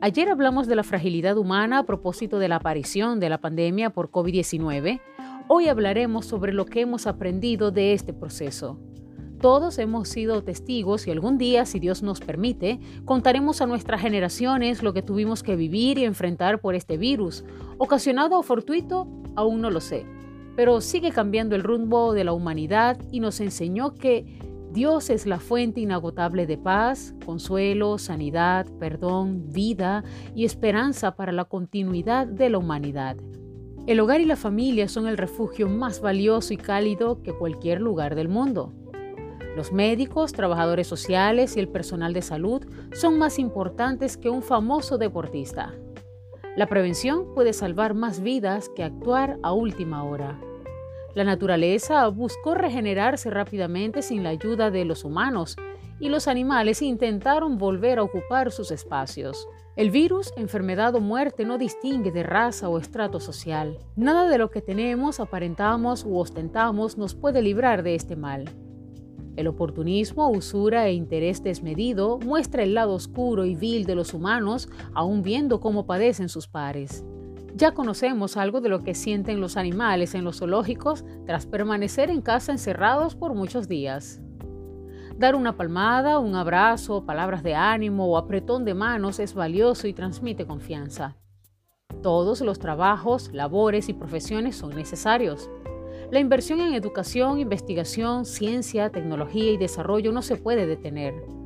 Ayer hablamos de la fragilidad humana a propósito de la aparición de la pandemia por COVID-19. Hoy hablaremos sobre lo que hemos aprendido de este proceso. Todos hemos sido testigos y algún día, si Dios nos permite, contaremos a nuestras generaciones lo que tuvimos que vivir y enfrentar por este virus. Ocasionado o fortuito, aún no lo sé. Pero sigue cambiando el rumbo de la humanidad y nos enseñó que Dios es la fuente inagotable de paz, consuelo, sanidad, perdón, vida y esperanza para la continuidad de la humanidad. El hogar y la familia son el refugio más valioso y cálido que cualquier lugar del mundo. Los médicos, trabajadores sociales y el personal de salud son más importantes que un famoso deportista. La prevención puede salvar más vidas que actuar a última hora. La naturaleza buscó regenerarse rápidamente sin la ayuda de los humanos y los animales intentaron volver a ocupar sus espacios. El virus, enfermedad o muerte no distingue de raza o estrato social. Nada de lo que tenemos, aparentamos u ostentamos nos puede librar de este mal. El oportunismo, usura e interés desmedido muestra el lado oscuro y vil de los humanos, aun viendo cómo padecen sus pares. Ya conocemos algo de lo que sienten los animales en los zoológicos tras permanecer en casa encerrados por muchos días. Dar una palmada, un abrazo, palabras de ánimo o apretón de manos es valioso y transmite confianza. Todos los trabajos, labores y profesiones son necesarios. La inversión en educación, investigación, ciencia, tecnología y desarrollo no se puede detener.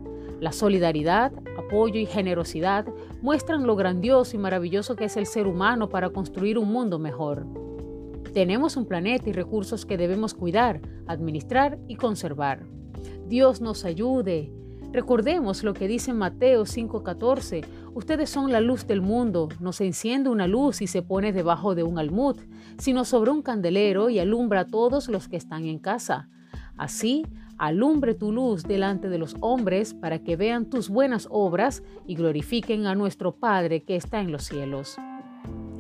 La solidaridad, apoyo y generosidad muestran lo grandioso y maravilloso que es el ser humano para construir un mundo mejor. Tenemos un planeta y recursos que debemos cuidar, administrar y conservar. Dios nos ayude. Recordemos lo que dice Mateo 5:14. Ustedes son la luz del mundo. No se enciende una luz y se pone debajo de un almud, sino sobre un candelero y alumbra a todos los que están en casa. Así, alumbre tu luz delante de los hombres para que vean tus buenas obras y glorifiquen a nuestro Padre que está en los cielos.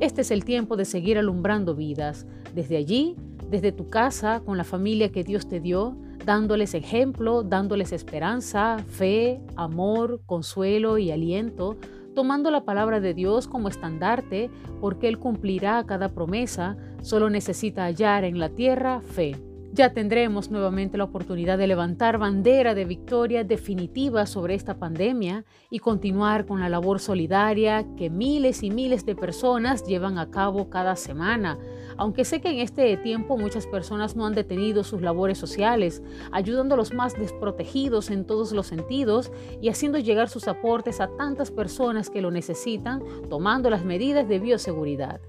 Este es el tiempo de seguir alumbrando vidas, desde allí, desde tu casa, con la familia que Dios te dio, dándoles ejemplo, dándoles esperanza, fe, amor, consuelo y aliento, tomando la palabra de Dios como estandarte, porque Él cumplirá cada promesa, solo necesita hallar en la tierra fe. Ya tendremos nuevamente la oportunidad de levantar bandera de victoria definitiva sobre esta pandemia y continuar con la labor solidaria que miles y miles de personas llevan a cabo cada semana. Aunque sé que en este tiempo muchas personas no han detenido sus labores sociales, ayudando a los más desprotegidos en todos los sentidos y haciendo llegar sus aportes a tantas personas que lo necesitan, tomando las medidas de bioseguridad.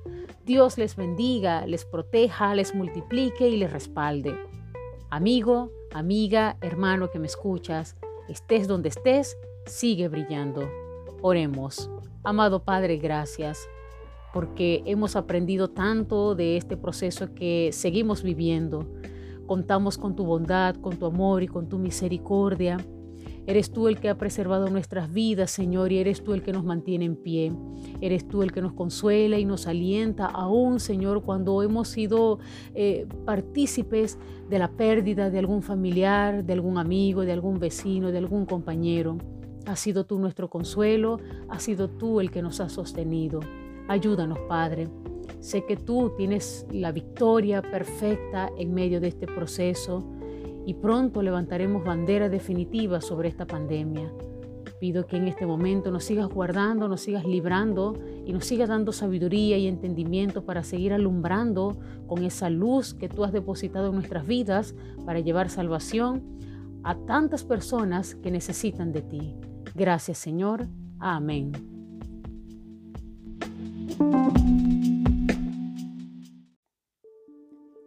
Dios les bendiga, les proteja, les multiplique y les respalde. Amigo, amiga, hermano que me escuchas, estés donde estés, sigue brillando. Oremos. Amado Padre, gracias porque hemos aprendido tanto de este proceso que seguimos viviendo. Contamos con tu bondad, con tu amor y con tu misericordia. Eres tú el que ha preservado nuestras vidas, Señor, y eres tú el que nos mantiene en pie. Eres tú el que nos consuela y nos alienta, aún, Señor, cuando hemos sido eh, partícipes de la pérdida de algún familiar, de algún amigo, de algún vecino, de algún compañero. Has sido tú nuestro consuelo, has sido tú el que nos ha sostenido. Ayúdanos, Padre. Sé que tú tienes la victoria perfecta en medio de este proceso y pronto levantaremos bandera definitiva sobre esta pandemia. Pido que en este momento nos sigas guardando, nos sigas librando y nos sigas dando sabiduría y entendimiento para seguir alumbrando con esa luz que tú has depositado en nuestras vidas para llevar salvación a tantas personas que necesitan de ti. Gracias Señor. Amén.